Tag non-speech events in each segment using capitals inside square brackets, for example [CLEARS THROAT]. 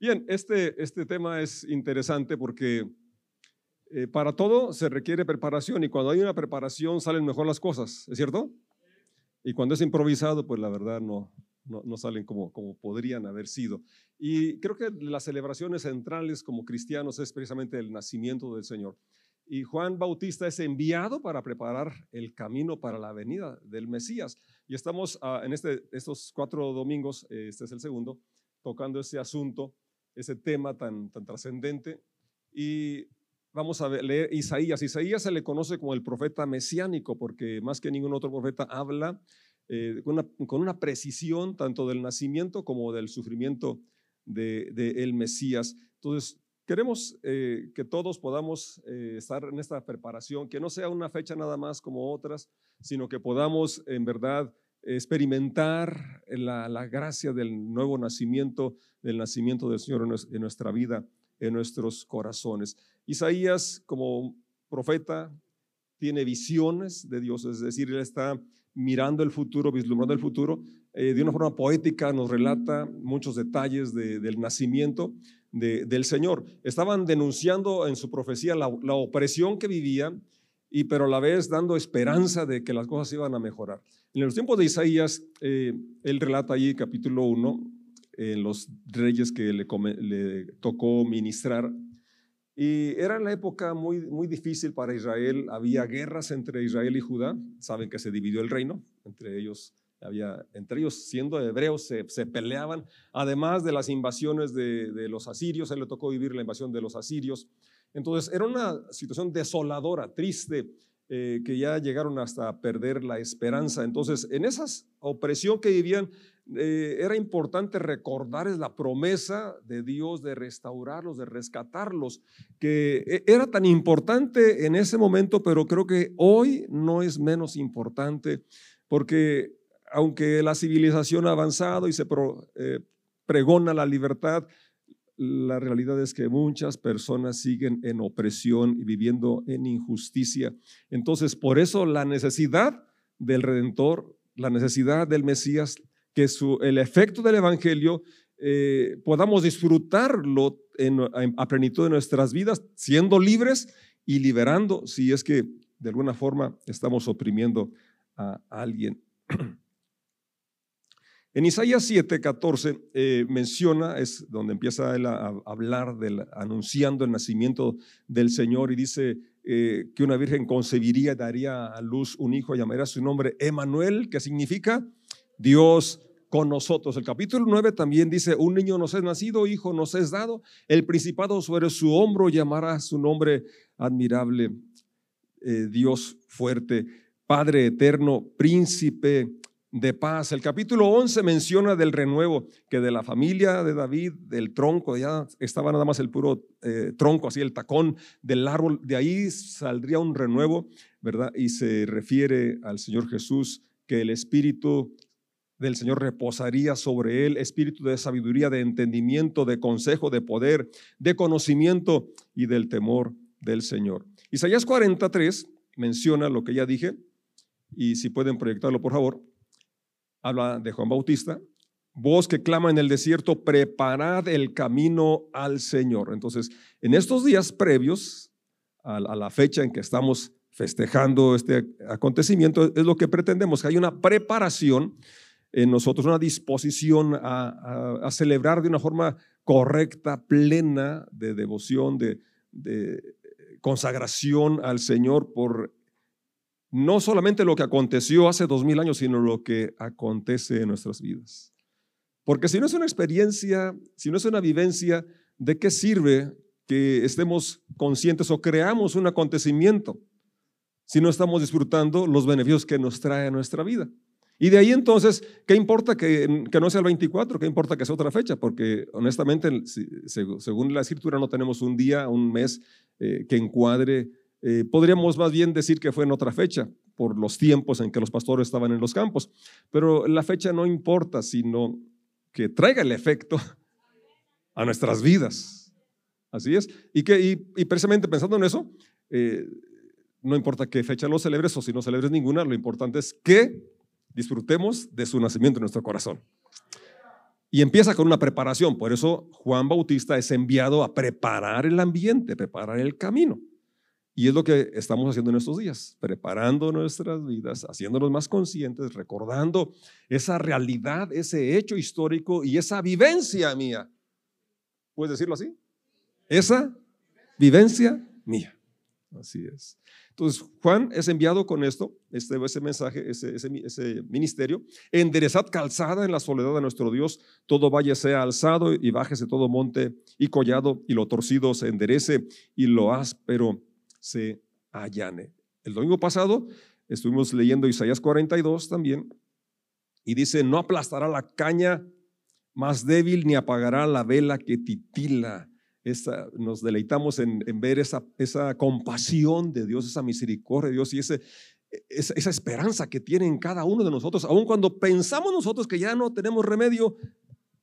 Bien, este, este tema es interesante porque eh, para todo se requiere preparación y cuando hay una preparación salen mejor las cosas, ¿es cierto? Y cuando es improvisado, pues la verdad no, no, salen como, como podrían haber sido. Y creo que las celebraciones centrales como cristianos es precisamente el nacimiento del Señor. Y Juan Bautista es enviado para preparar el camino para la venida del Mesías. Y estamos ah, en este, estos cuatro domingos, este es el segundo, tocando ese asunto, ese tema tan, tan trascendente. Y vamos a leer Isaías. Isaías se le conoce como el profeta mesiánico porque más que ningún otro profeta habla eh, con, una, precisión tanto del nacimiento como del sufrimiento de, el Mesías. Entonces, queremos eh, que todos podamos eh, estar en esta preparación, que no sea una fecha nada más como otras, sino que podamos en verdad experimentar la, la gracia del nuevo nacimiento, del nacimiento del Señor en nuestra vida, en nuestros corazones. Isaías, como profeta, tiene visiones de Dios, es decir, él está mirando el futuro, vislumbrando el futuro. Eh, de una forma poética nos relata muchos detalles del nacimiento del Señor. Estaban denunciando en su profecía la, opresión que vivían, y pero a la vez dando esperanza de que las cosas iban a mejorar. En los tiempos de Isaías, eh, él relata allí capítulo 1, en los reyes que le, tocó ministrar. Y era la época muy, muy difícil para Israel, había guerras entre Israel y Judá, saben que se dividió el reino, entre ellos, había, entre ellos siendo hebreos se, peleaban, además de las invasiones de, los asirios, él le tocó vivir la invasión de los asirios. Entonces era una situación desoladora, triste, eh, que ya llegaron hasta perder la esperanza. Entonces, en esa opresión que vivían, eh, era importante recordarles la promesa de Dios de restaurarlos, de rescatarlos, que e, era tan importante en ese momento, pero creo que hoy no es menos importante, porque aunque la civilización ha avanzado y se eh, pregona la libertad, la realidad es que muchas personas siguen en opresión y viviendo en injusticia. Entonces, por eso la necesidad del Redentor, la necesidad del Mesías, que su, el efecto del Evangelio eh, podamos disfrutarlo en, a plenitud de nuestras vidas, siendo libres y liberando si es que de alguna forma estamos oprimiendo a alguien. [CLEARS THROAT] En Isaías 7, 14 eh, menciona, es donde empieza él a, hablar, del, anunciando el nacimiento del Señor y dice eh, que una virgen concebiría, daría a luz un hijo, llamaría su nombre Emanuel, que significa Dios con nosotros. El capítulo 9 también dice, un niño nos es nacido, hijo nos es dado, el principado sobre su hombro llamará su nombre admirable, eh, Dios fuerte, Padre eterno, príncipe de paz. El capítulo 11 menciona del renuevo, que de la familia de David, del tronco, ya estaba nada más el puro eh, tronco, así el tacón del árbol, de ahí saldría un renuevo, ¿verdad? Y se refiere al Señor Jesús, que el Espíritu del Señor reposaría sobre él, espíritu de sabiduría, de entendimiento, de consejo, de poder, de conocimiento y del temor del Señor. Isaías 43 menciona lo que ya dije, y si pueden proyectarlo por favor, habla de Juan Bautista, voz que clama en el desierto, preparad el camino al Señor. Entonces, en estos días previos a, la fecha en que estamos festejando este acontecimiento, es lo que pretendemos, que hay una preparación en nosotros una disposición a, celebrar de una forma correcta, plena de devoción, de, consagración al Señor por no solamente lo que aconteció hace dos mil años, sino lo que acontece en nuestras vidas. Porque si no es una experiencia, si no es una vivencia, ¿de qué sirve que estemos conscientes o creamos un acontecimiento si no estamos disfrutando los beneficios que nos trae nuestra vida? Y de ahí entonces, ¿qué importa que, no sea el 24? ¿Qué importa que sea otra fecha? Porque honestamente, según la escritura, no tenemos un día, un mes eh, que encuadre. Eh, podríamos más bien decir que fue en otra fecha, por los tiempos en que los pastores estaban en los campos. Pero la fecha no importa, sino que traiga el efecto a nuestras vidas. Así es. Y, que, y, precisamente pensando en eso, eh, no importa qué fecha lo celebres o si no celebres ninguna, lo importante es que disfrutemos de su nacimiento en nuestro corazón. Y empieza con una preparación. Por eso Juan Bautista es enviado a preparar el ambiente, preparar el camino. Y es lo que estamos haciendo en estos días, preparando nuestras vidas, haciéndonos más conscientes, recordando esa realidad, ese hecho histórico y esa vivencia mía. ¿Puedes decirlo así? Esa vivencia mía. Así es. Entonces, Juan es enviado con esto, este, ese mensaje, ese, ese, ministerio. Enderezad calzada en la soledad de nuestro Dios, todo valle sea alzado y bájese todo monte y collado, y lo torcido se enderece y lo áspero se allane. El domingo pasado estuvimos leyendo Isaías 42 también, y dice: No aplastará la caña más débil, ni apagará la vela que titila nos deleitamos en, ver esa, esa, compasión de Dios, esa misericordia de Dios y ese, esa, esa, esperanza que tiene en cada uno de nosotros, aun cuando pensamos nosotros que ya no tenemos remedio,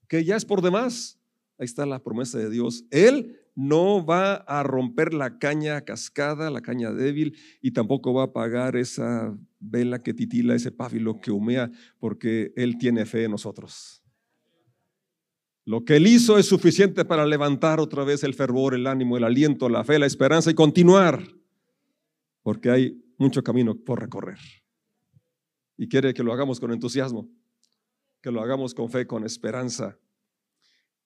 que ya es por demás. Ahí está la promesa de Dios. Él no va a romper la caña cascada, la caña débil, y tampoco va a apagar esa vela que titila, ese páfilo que humea, porque Él tiene fe en nosotros. Lo que Él hizo es suficiente para levantar otra vez el fervor, el ánimo, el aliento, la fe, la esperanza y continuar, porque hay mucho camino por recorrer. Y quiere que lo hagamos con entusiasmo, que lo hagamos con fe, con esperanza.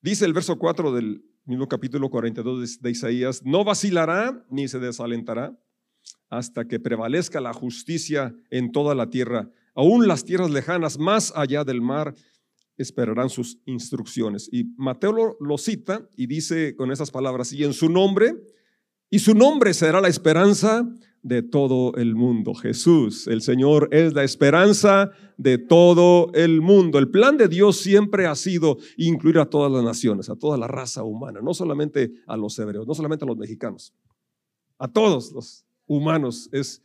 Dice el verso 4 del mismo capítulo 42 de Isaías, no vacilará ni se desalentará hasta que prevalezca la justicia en toda la tierra, aún las tierras lejanas más allá del mar esperarán sus instrucciones. Y Mateo lo, cita y dice con esas palabras, y en su nombre, y su nombre será la esperanza de todo el mundo. Jesús, el Señor, es la esperanza de todo el mundo. El plan de Dios siempre ha sido incluir a todas las naciones, a toda la raza humana, no solamente a los hebreos, no solamente a los mexicanos, a todos los humanos es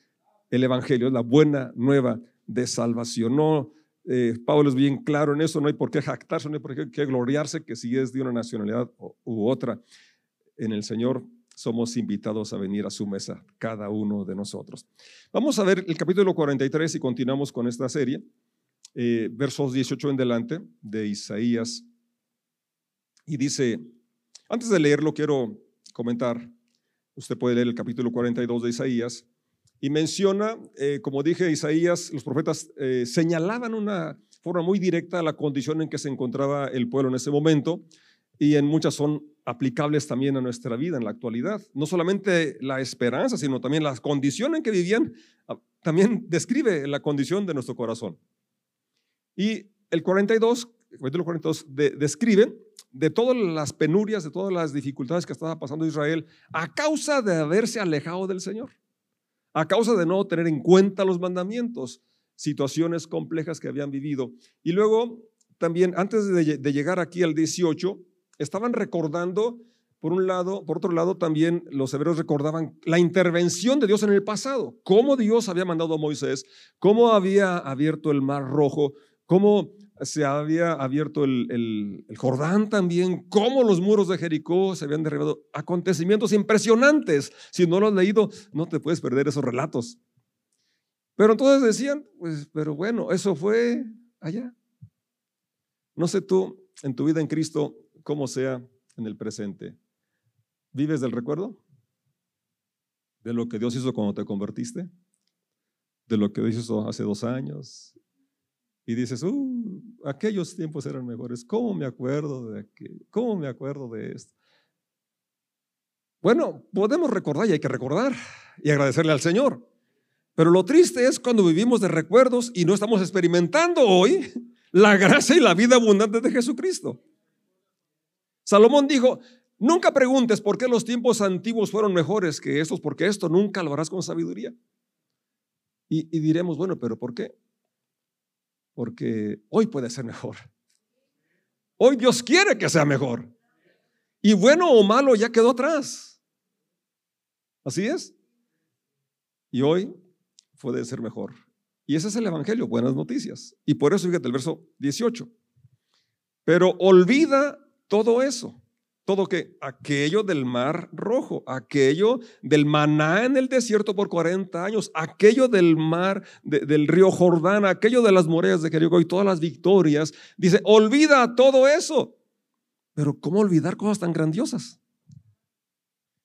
el Evangelio, es la buena nueva de salvación. No eh, Pablo es bien claro en eso, no hay por qué jactarse, no hay por qué, gloriarse que si es de una nacionalidad u otra, en el Señor somos invitados a venir a su mesa, cada uno de nosotros. Vamos a ver el capítulo 43 y continuamos con esta serie, eh, versos 18 en delante de Isaías. Y dice, antes de leerlo quiero comentar, usted puede leer el capítulo 42 de Isaías, y menciona, eh, como dije, Isaías, los profetas eh, señalaban una forma muy directa la condición en que se encontraba el pueblo en ese momento y en muchas son aplicables también a nuestra vida en la actualidad. No solamente la esperanza, sino también la condición en que vivían, ah, también describe la condición de nuestro corazón. Y el 42, el 42 describe de todas las penurias, de todas las dificultades que estaba pasando Israel a causa de haberse alejado del Señor a causa de no tener en cuenta los mandamientos, situaciones complejas que habían vivido. Y luego, también, antes de, llegar aquí al 18, estaban recordando, por un lado, por otro lado, también los hebreos recordaban la intervención de Dios en el pasado, cómo Dios había mandado a Moisés, cómo había abierto el mar rojo, cómo se había abierto el, Jordán también, cómo los muros de Jericó se habían derribado. Acontecimientos impresionantes. Si no lo has leído, no te puedes perder esos relatos. Pero entonces decían, pues, pero bueno, eso fue allá. No sé tú, en tu vida en Cristo, cómo sea en el presente. ¿Vives del recuerdo? ¿De lo que Dios hizo cuando te convertiste? ¿De lo que Dios hizo hace dos años? y dices, uh, aquellos tiempos eran mejores. ¿Cómo me acuerdo de aquello? ¿Cómo me acuerdo de esto? Bueno, podemos recordar y hay que recordar y agradecerle al Señor. Pero lo triste es cuando vivimos de recuerdos y no estamos experimentando hoy la gracia y la vida abundante de Jesucristo. Salomón dijo, nunca preguntes por qué los tiempos antiguos fueron mejores que estos, porque esto nunca lo harás con sabiduría. Y, diremos, bueno, pero ¿por qué? porque hoy puede ser mejor. Hoy Dios quiere que sea mejor. Y bueno o malo ya quedó atrás. Así es. Y hoy puede ser mejor. Y ese es el Evangelio, buenas noticias. Y por eso fíjate el verso 18. Pero olvida todo eso. todo que aquello del mar rojo, aquello del maná en el desierto por 40 años, aquello del mar del río Jordán, aquello de las murallas de Jericó y todas las victorias. Dice, olvida todo eso. Pero ¿cómo olvidar cosas tan grandiosas?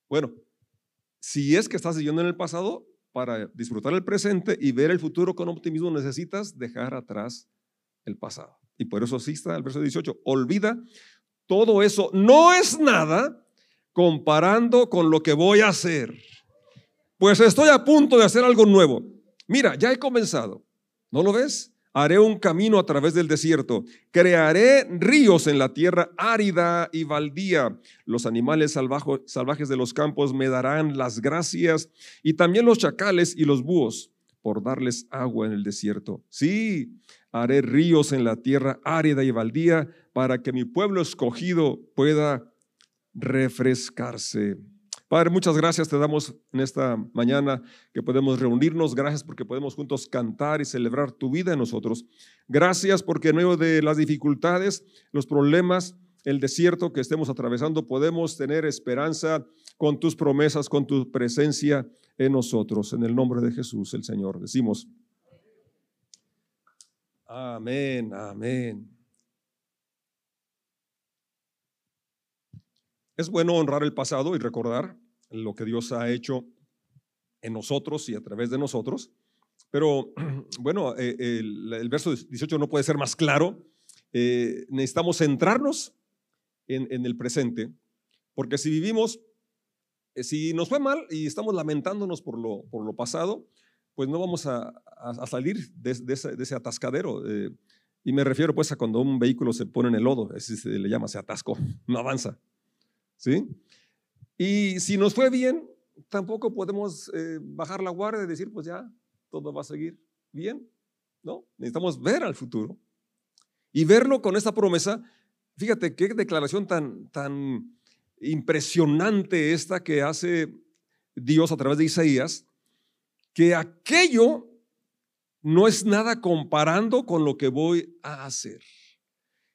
Bueno, si es que estás viviendo en el pasado, para disfrutar el presente y ver el futuro con optimismo, necesitas dejar atrás el pasado. Y por eso así está el verso 18. Olvida todo eso. No es nada comparando con lo que voy a hacer. Pues estoy a punto de hacer algo nuevo. Mira, ya he comenzado. ¿No lo ves? Haré un camino a través del desierto. Crearé ríos en la tierra árida y baldía. Los animales salvajes de los campos me darán las gracias y también los chacales y los búhos por darles agua en el desierto. Sí, haré ríos en la tierra árida y baldía para que mi pueblo escogido pueda refrescarse. Padre, muchas gracias te damos en esta mañana que podemos reunirnos. Gracias porque podemos juntos cantar y celebrar tu vida en nosotros. Gracias porque en medio de las dificultades, los problemas, el desierto que estemos atravesando, podemos tener esperanza con tus promesas, con tu presencia en nosotros. En el nombre de Jesús, el Señor. Decimos, amén, amén. Es bueno honrar el pasado y recordar lo que Dios ha hecho en nosotros y a través de nosotros. Pero [CLEARS THROAT] bueno, eh, el, verso 18 no puede ser más claro. Eh, necesitamos centrarnos en, el presente, porque si vivimos, si nos fue mal y estamos lamentándonos por lo, por lo pasado, pues no vamos a, salir de, ese, atascadero. y me refiero pues a cuando un vehículo se pone en el lodo, así se le llama, se atascó, [LAUGHS] no avanza. ¿sí? Y si nos fue bien, tampoco podemos eh, bajar la guardia y decir, pues ya, todo va a seguir bien, ¿no? Necesitamos ver al futuro y verlo con esta promesa. Fíjate qué declaración tan, tan impresionante esta que hace Dios a través de Isaías, que aquello no es nada comparando con lo que voy a hacer.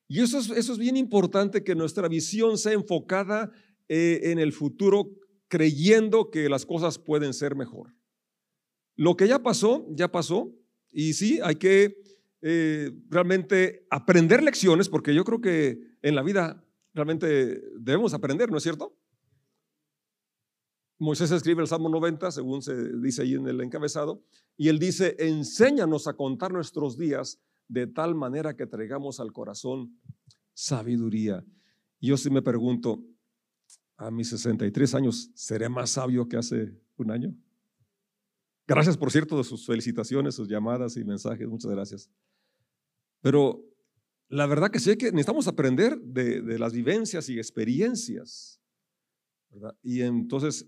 Y eso es, eso es bien importante que nuestra visión sea enfocada eh, en el futuro creyendo que las cosas pueden ser mejor. Lo que ya pasó, ya pasó. Y sí, hay que eh, realmente aprender lecciones porque yo creo que en la vida realmente debemos aprender, ¿no es cierto? Moisés escribe el Salmo 90, según se dice ahí en el encabezado, y él dice, enséñanos a contar nuestros días de tal manera que traigamos al corazón sabiduría. Yo sí me pregunto, a mis 63 años, ¿seré más sabio que hace un año? Gracias, por cierto, de sus felicitaciones, sus llamadas y mensajes, muchas gracias. Pero la verdad que sí que necesitamos aprender de, las vivencias y experiencias, Y entonces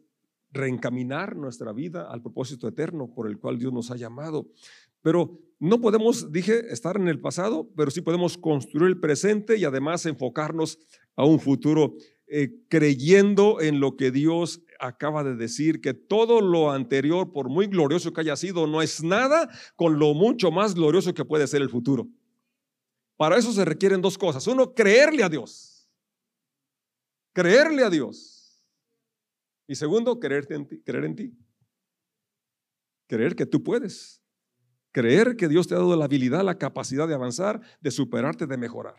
reencaminar nuestra vida al propósito eterno por el cual Dios nos ha llamado. Pero no podemos, dije, estar en el pasado, pero sí podemos construir el presente y además enfocarnos a un futuro, eh, creyendo en lo que Dios acaba de decir, que todo lo anterior, por muy glorioso que haya sido, no es nada con lo mucho más glorioso que puede ser el futuro. Para eso se requieren dos cosas. Uno, creerle a Dios. Creerle a Dios. Y segundo, creer en ti. Creer que tú puedes. Creer que Dios te ha dado la habilidad, la capacidad de avanzar, de superarte, de mejorar.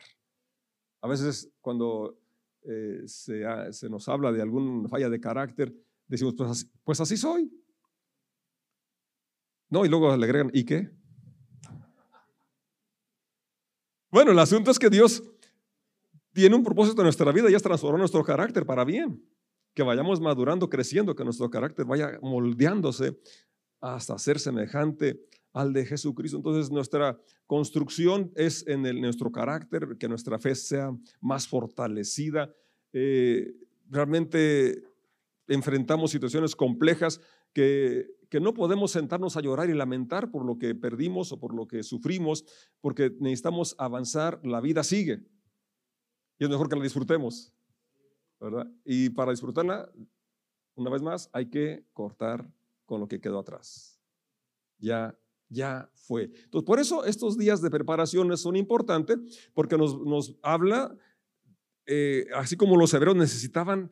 A veces cuando eh, se, nos habla de alguna falla de carácter, decimos, pues así, pues así soy. No, y luego le agregan, ¿y qué? Bueno, el asunto es que Dios tiene un propósito en nuestra vida y es transformar nuestro carácter para bien. Que vayamos madurando, creciendo, que nuestro carácter vaya moldeándose hasta ser semejante al de Jesucristo. Entonces nuestra construcción es en nuestro carácter, que nuestra fe sea más fortalecida. Eh, realmente enfrentamos situaciones complejas que, que no podemos sentarnos a llorar y lamentar por lo que perdimos o por lo que sufrimos, porque necesitamos avanzar, la vida sigue. Y es mejor que la disfrutemos, ¿verdad? Y para disfrutarla, una vez más, hay que cortar con lo que quedó atrás. Ya ya fue. Entonces, por eso estos días de preparación son importantes, porque nos, nos habla eh, así como los hebreos necesitaban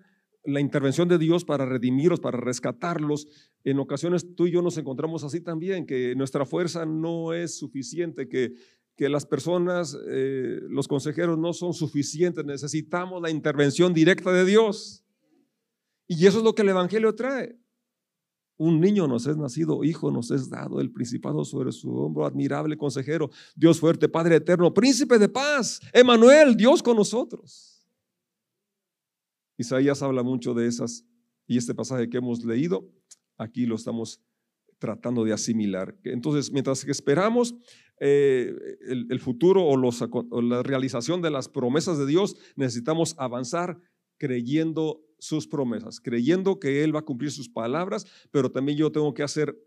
la intervención de Dios para redimirlos, para rescatarlos, en ocasiones tú y yo nos encontramos así también, que nuestra fuerza no es suficiente, que, que las personas, eh, los consejeros no son suficientes, necesitamos la intervención directa de Dios. Y eso es lo que el Evangelio trae. Un niño nos es nacido, hijo nos es dado, el principado sobre su hombro, admirable consejero, Dios fuerte, Padre eterno, príncipe de paz, Emanuel, Dios con nosotros. Isaías habla mucho de esas y este pasaje que hemos leído, aquí lo estamos tratando de asimilar. Entonces, mientras que esperamos eh, el, futuro o, la realización de las promesas de Dios, necesitamos avanzar creyendo sus promesas, creyendo que Él va a cumplir sus palabras, pero también yo tengo que hacer,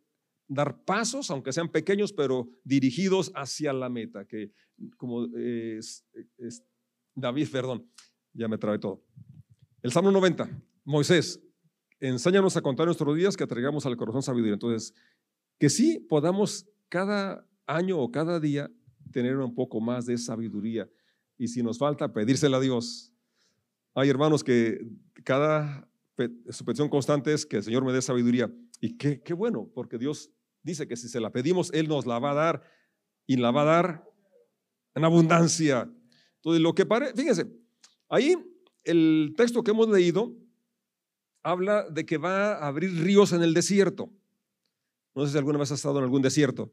dar pasos, aunque sean pequeños, pero dirigidos hacia la meta, que como es, David, perdón, ya me trae todo. El Salmo 90, Moisés, enséñanos a contar nuestros días que traigamos al corazón sabiduría. Entonces, que sí podamos cada año o cada día tener un poco más de sabiduría. Y si nos falta, pedírsela a Dios. Hay hermanos que cada su petición constante es que el Señor me dé sabiduría. Y qué, qué bueno, porque Dios dice que si se la pedimos, Él nos la va a dar y la va a dar en abundancia. Entonces, lo que parece, fíjense, ahí el texto que hemos leído habla de que va a abrir ríos en el desierto. No sé si alguna vez has estado en algún desierto.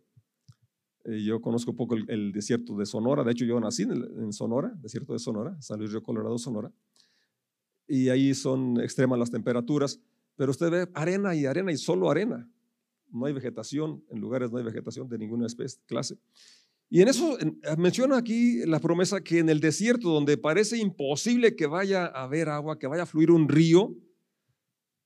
Eh, yo conozco poco el, desierto de Sonora. De hecho, yo nací en, en, Sonora, desierto de Sonora, San Luis Río Colorado, Sonora y ahí son extremas las temperaturas, pero usted ve arena y arena y solo arena. No hay vegetación, en lugares no hay vegetación de ninguna especie, clase. Y en eso menciona aquí la promesa que en el desierto, donde parece imposible que vaya a haber agua, que vaya a fluir un río,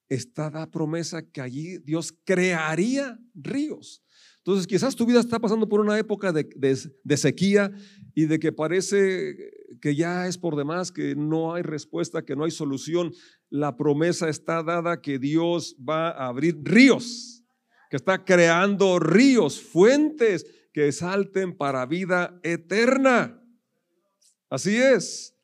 está la promesa que allí Dios crearía ríos. Entonces, quizás tu vida está pasando por una época de, de, sequía y de que parece que ya es por demás, que no hay respuesta, que no hay solución. La promesa está dada que Dios va a abrir ríos, que está creando ríos, fuentes que salten para vida eterna. Así es.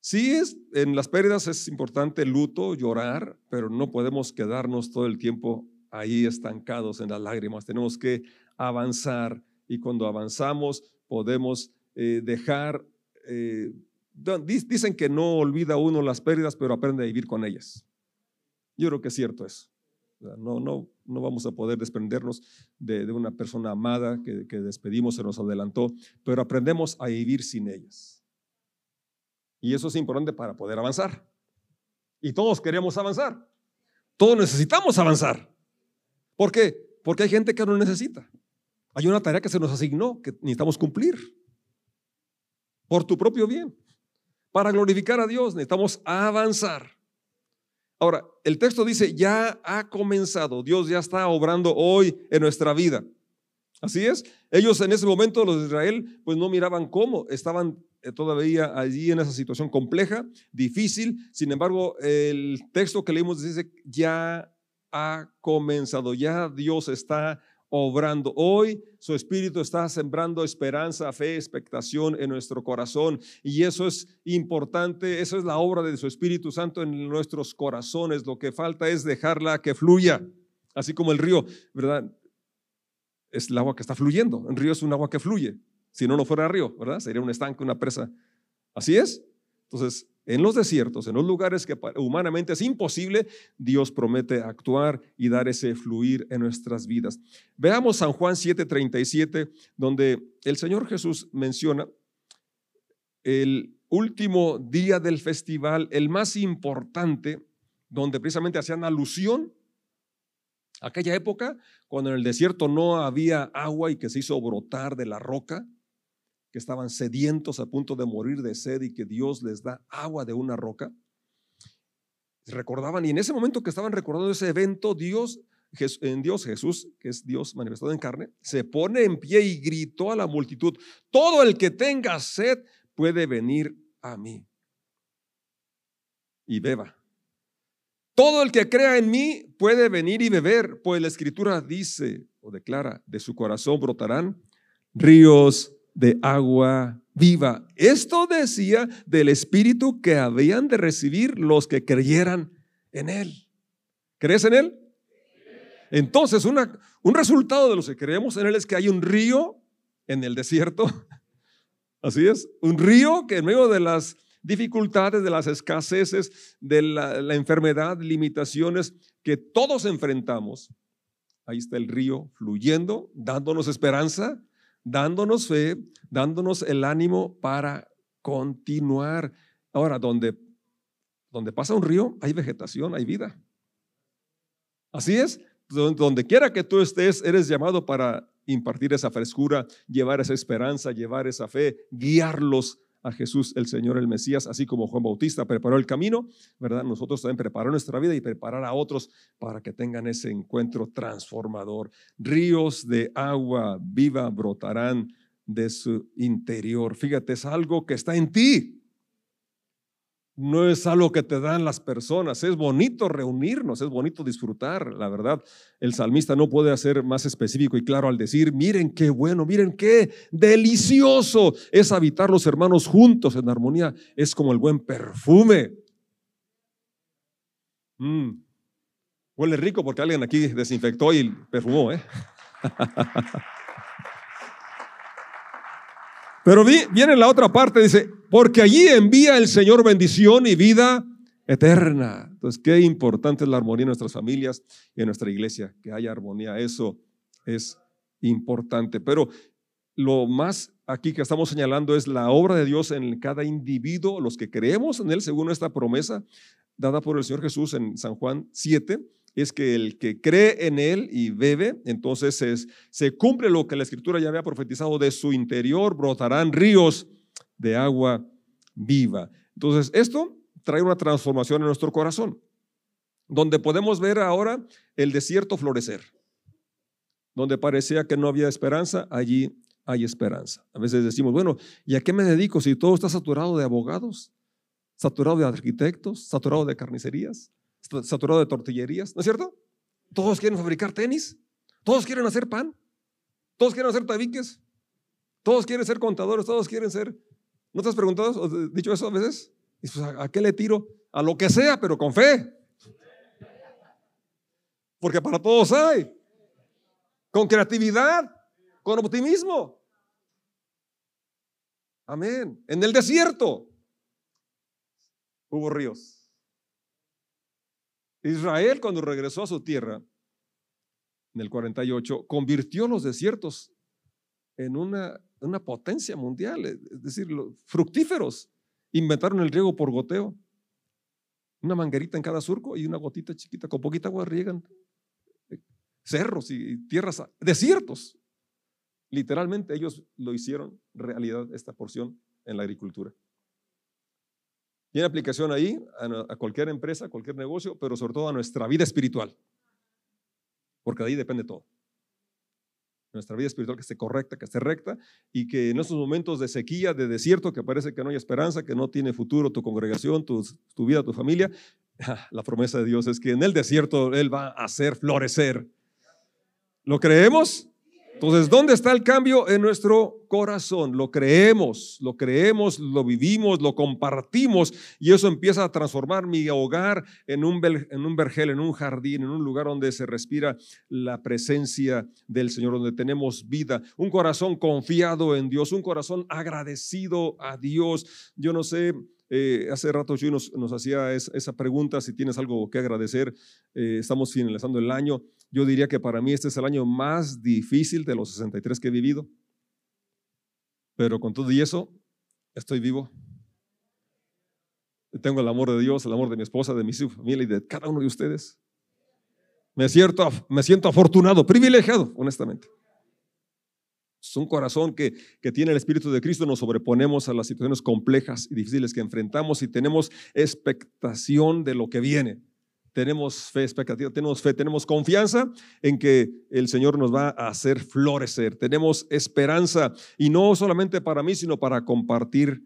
Sí, es, en las pérdidas es importante luto, llorar, pero no podemos quedarnos todo el tiempo ahí estancados en las lágrimas. Tenemos que avanzar y cuando avanzamos podemos eh, dejar... Eh, dicen que no olvida uno las pérdidas, pero aprende a vivir con ellas. Yo creo que es cierto eso. No, no, no vamos a poder desprendernos de, una persona amada que, que, despedimos, se nos adelantó, pero aprendemos a vivir sin ellas. Y eso es importante para poder avanzar. Y todos queremos avanzar. Todos necesitamos avanzar. ¿Por qué? Porque hay gente que no necesita. Hay una tarea que se nos asignó que necesitamos cumplir. Por tu propio bien. Para glorificar a Dios necesitamos avanzar. Ahora, el texto dice, ya ha comenzado. Dios ya está obrando hoy en nuestra vida. Así es. Ellos en ese momento, los de Israel, pues no miraban cómo. Estaban eh, todavía allí en esa situación compleja, difícil. Sin embargo, el texto que leímos dice, ya ha comenzado, ya Dios está obrando. Hoy su Espíritu está sembrando esperanza, fe, expectación en nuestro corazón. Y eso es importante, eso es la obra de su Espíritu Santo en nuestros corazones. Lo que falta es dejarla que fluya, así como el río, ¿verdad? Es el agua que está fluyendo. El río es un agua que fluye. Si no, no fuera río, ¿verdad? Sería un estanque, una presa. Así es. Entonces, en los desiertos, en los lugares que humanamente es imposible, Dios promete actuar y dar ese fluir en nuestras vidas. Veamos San Juan 7:37, donde el Señor Jesús menciona el último día del festival, el más importante, donde precisamente hacían alusión a aquella época, cuando en el desierto no había agua y que se hizo brotar de la roca que estaban sedientos a punto de morir de sed y que Dios les da agua de una roca. Recordaban, y en ese momento que estaban recordando ese evento, Dios, en Dios Jesús, que es Dios manifestado en carne, se pone en pie y gritó a la multitud, todo el que tenga sed puede venir a mí y beba. Todo el que crea en mí puede venir y beber, pues la escritura dice o declara, de su corazón brotarán ríos de agua viva. Esto decía del Espíritu que habían de recibir los que creyeran en Él. ¿Crees en Él? Entonces, un resultado de los que creemos en Él es que hay un río en el desierto. [LAUGHS] Así es, un río que en medio de las dificultades, de las escaseces, de la enfermedad, limitaciones que todos enfrentamos, ahí está el río fluyendo, dándonos esperanza, dándonos fe, dándonos el ánimo para continuar. Ahora, donde, donde pasa un río, hay vegetación, hay vida. Así es, donde quiera que tú estés, eres llamado para impartir esa frescura, llevar esa esperanza, llevar esa fe, guiarlos a Jesús, el Señor, el Mesías, así como Juan Bautista preparó el camino, ¿verdad? Nosotros también preparar nuestra vida y preparar a otros para que tengan ese encuentro transformador. Ríos de agua viva brotarán de su interior. Fíjate, es algo que está en ti no es algo que te dan las personas. Es bonito reunirnos, es bonito disfrutar, la verdad. El salmista no puede hacer más específico y claro al decir, miren qué bueno, miren qué delicioso es habitar los hermanos juntos en armonía. Es como el buen perfume. Mm. Huele rico porque alguien aquí desinfectó y perfumó, ¿eh? [LAUGHS] Pero viene la otra parte, dice, porque allí envía el Señor bendición y vida eterna. Entonces, qué importante es la armonía en nuestras familias y en nuestra iglesia, que haya armonía. Eso es importante. Pero lo más aquí que estamos señalando es la obra de Dios en cada individuo, los que creemos en Él según esta promesa dada por el Señor Jesús en San Juan 7 es que el que cree en Él y bebe, entonces es, se cumple lo que la Escritura ya había profetizado, de su interior brotarán ríos de agua viva. Entonces, esto trae una transformación en nuestro corazón, donde podemos ver ahora el desierto florecer, donde parecía que no había esperanza, allí hay esperanza. A veces decimos, bueno, ¿y a qué me dedico si todo está saturado de abogados, saturado de arquitectos, saturado de carnicerías? saturado de tortillerías, ¿no es cierto? Todos quieren fabricar tenis, todos quieren hacer pan, todos quieren hacer tabiques, todos quieren ser contadores, todos quieren ser... ¿No te has preguntado dicho eso a veces? Pues, ¿a qué le tiro? A lo que sea, pero con fe. Porque para todos hay. Con creatividad, con optimismo. Amén. En el desierto hubo ríos. Israel cuando regresó a su tierra en el 48 convirtió los desiertos en una, una potencia mundial, es decir, fructíferos. Inventaron el riego por goteo. Una manguerita en cada surco y una gotita chiquita, con poquita agua riegan eh, cerros y tierras, desiertos. Literalmente ellos lo hicieron realidad esta porción en la agricultura. Tiene aplicación ahí a, cualquier empresa, a cualquier negocio, pero sobre todo a nuestra vida espiritual. Porque de ahí depende todo. Nuestra vida espiritual que esté correcta, que esté recta y que en estos momentos de sequía, de desierto, que parece que no hay esperanza, que no tiene futuro tu congregación, tu, tu vida, tu familia, la promesa de Dios es que en el desierto Él va a hacer florecer. ¿Lo creemos? Entonces, ¿dónde está el cambio en nuestro corazón? Lo creemos, lo creemos, lo vivimos, lo compartimos y eso empieza a transformar mi hogar en un, en un vergel, en un jardín, en un lugar donde se respira la presencia del Señor, donde tenemos vida, un corazón confiado en Dios, un corazón agradecido a Dios. Yo no sé, eh, hace rato yo nos, hacía esa pregunta, si tienes algo que agradecer, eh, estamos finalizando el año. Yo diría que para mí este es el año más difícil de los 63 que he vivido. Pero con todo y eso, estoy vivo. Tengo el amor de Dios, el amor de mi esposa, de mi familia y de cada uno de ustedes. Me siento, me siento afortunado, privilegiado, honestamente. Es un corazón que, que tiene el Espíritu de Cristo, nos sobreponemos a las situaciones complejas y difíciles que enfrentamos y tenemos expectación de lo que viene tenemos fe, expectativa, tenemos fe, tenemos confianza en que el Señor nos va a hacer florecer. Tenemos esperanza y no solamente para mí, sino para compartir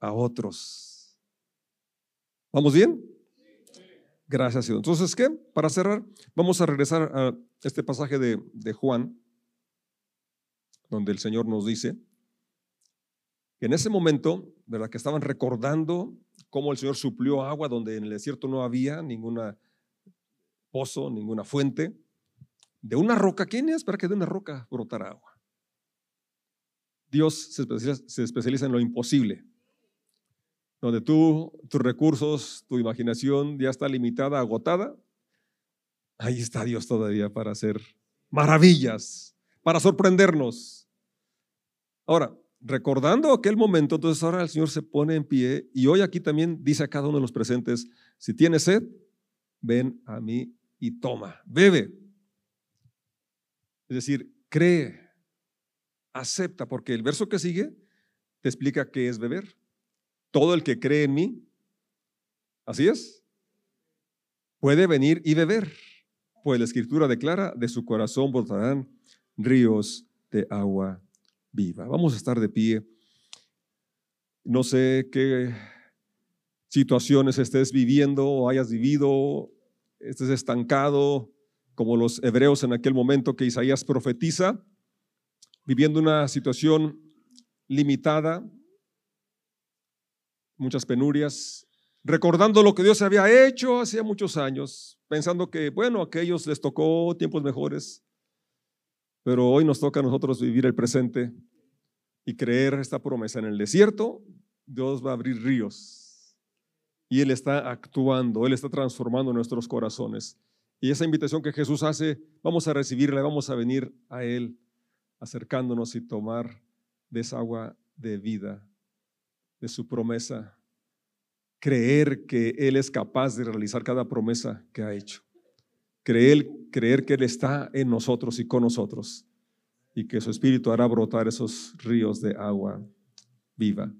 a otros. ¿Vamos bien? Gracias, Señor. Entonces, ¿qué? Para cerrar, vamos a regresar a este pasaje de, de Juan, donde el Señor nos dice, que en ese momento, ¿verdad? Que estaban recordando cómo el Señor suplió agua donde en el desierto no había ninguna pozo, ninguna fuente. De una roca, ¿quién es para que de una roca brotara agua? Dios se especializa, se especializa en lo imposible, donde tú, tus recursos, tu imaginación ya está limitada, agotada. Ahí está Dios todavía para hacer maravillas, para sorprendernos. Ahora, recordando aquel momento, entonces ahora el Señor se pone en pie y hoy aquí también dice a cada uno de los presentes, si tienes sed, ven a mí y toma, bebe. Es decir, cree, acepta, porque el verso que sigue te explica qué es beber. Todo el que cree en mí, así es, puede venir y beber, pues la escritura declara, de su corazón brotarán ríos de agua viva. Vamos a estar de pie. No sé qué situaciones estés viviendo o hayas vivido, estés estancado, como los hebreos en aquel momento que Isaías profetiza, viviendo una situación limitada, muchas penurias, recordando lo que Dios había hecho hacía muchos años, pensando que, bueno, a aquellos les tocó tiempos mejores, pero hoy nos toca a nosotros vivir el presente y creer esta promesa. En el desierto, Dios va a abrir ríos y Él está actuando, Él está transformando nuestros corazones. Y esa invitación que Jesús hace, vamos a recibirla, vamos a venir a Él acercándonos y tomar de esa agua de vida, de su promesa. Creer que Él es capaz de realizar cada promesa que ha hecho. Creer, creer que Él está en nosotros y con nosotros y que su espíritu hará brotar esos ríos de agua viva.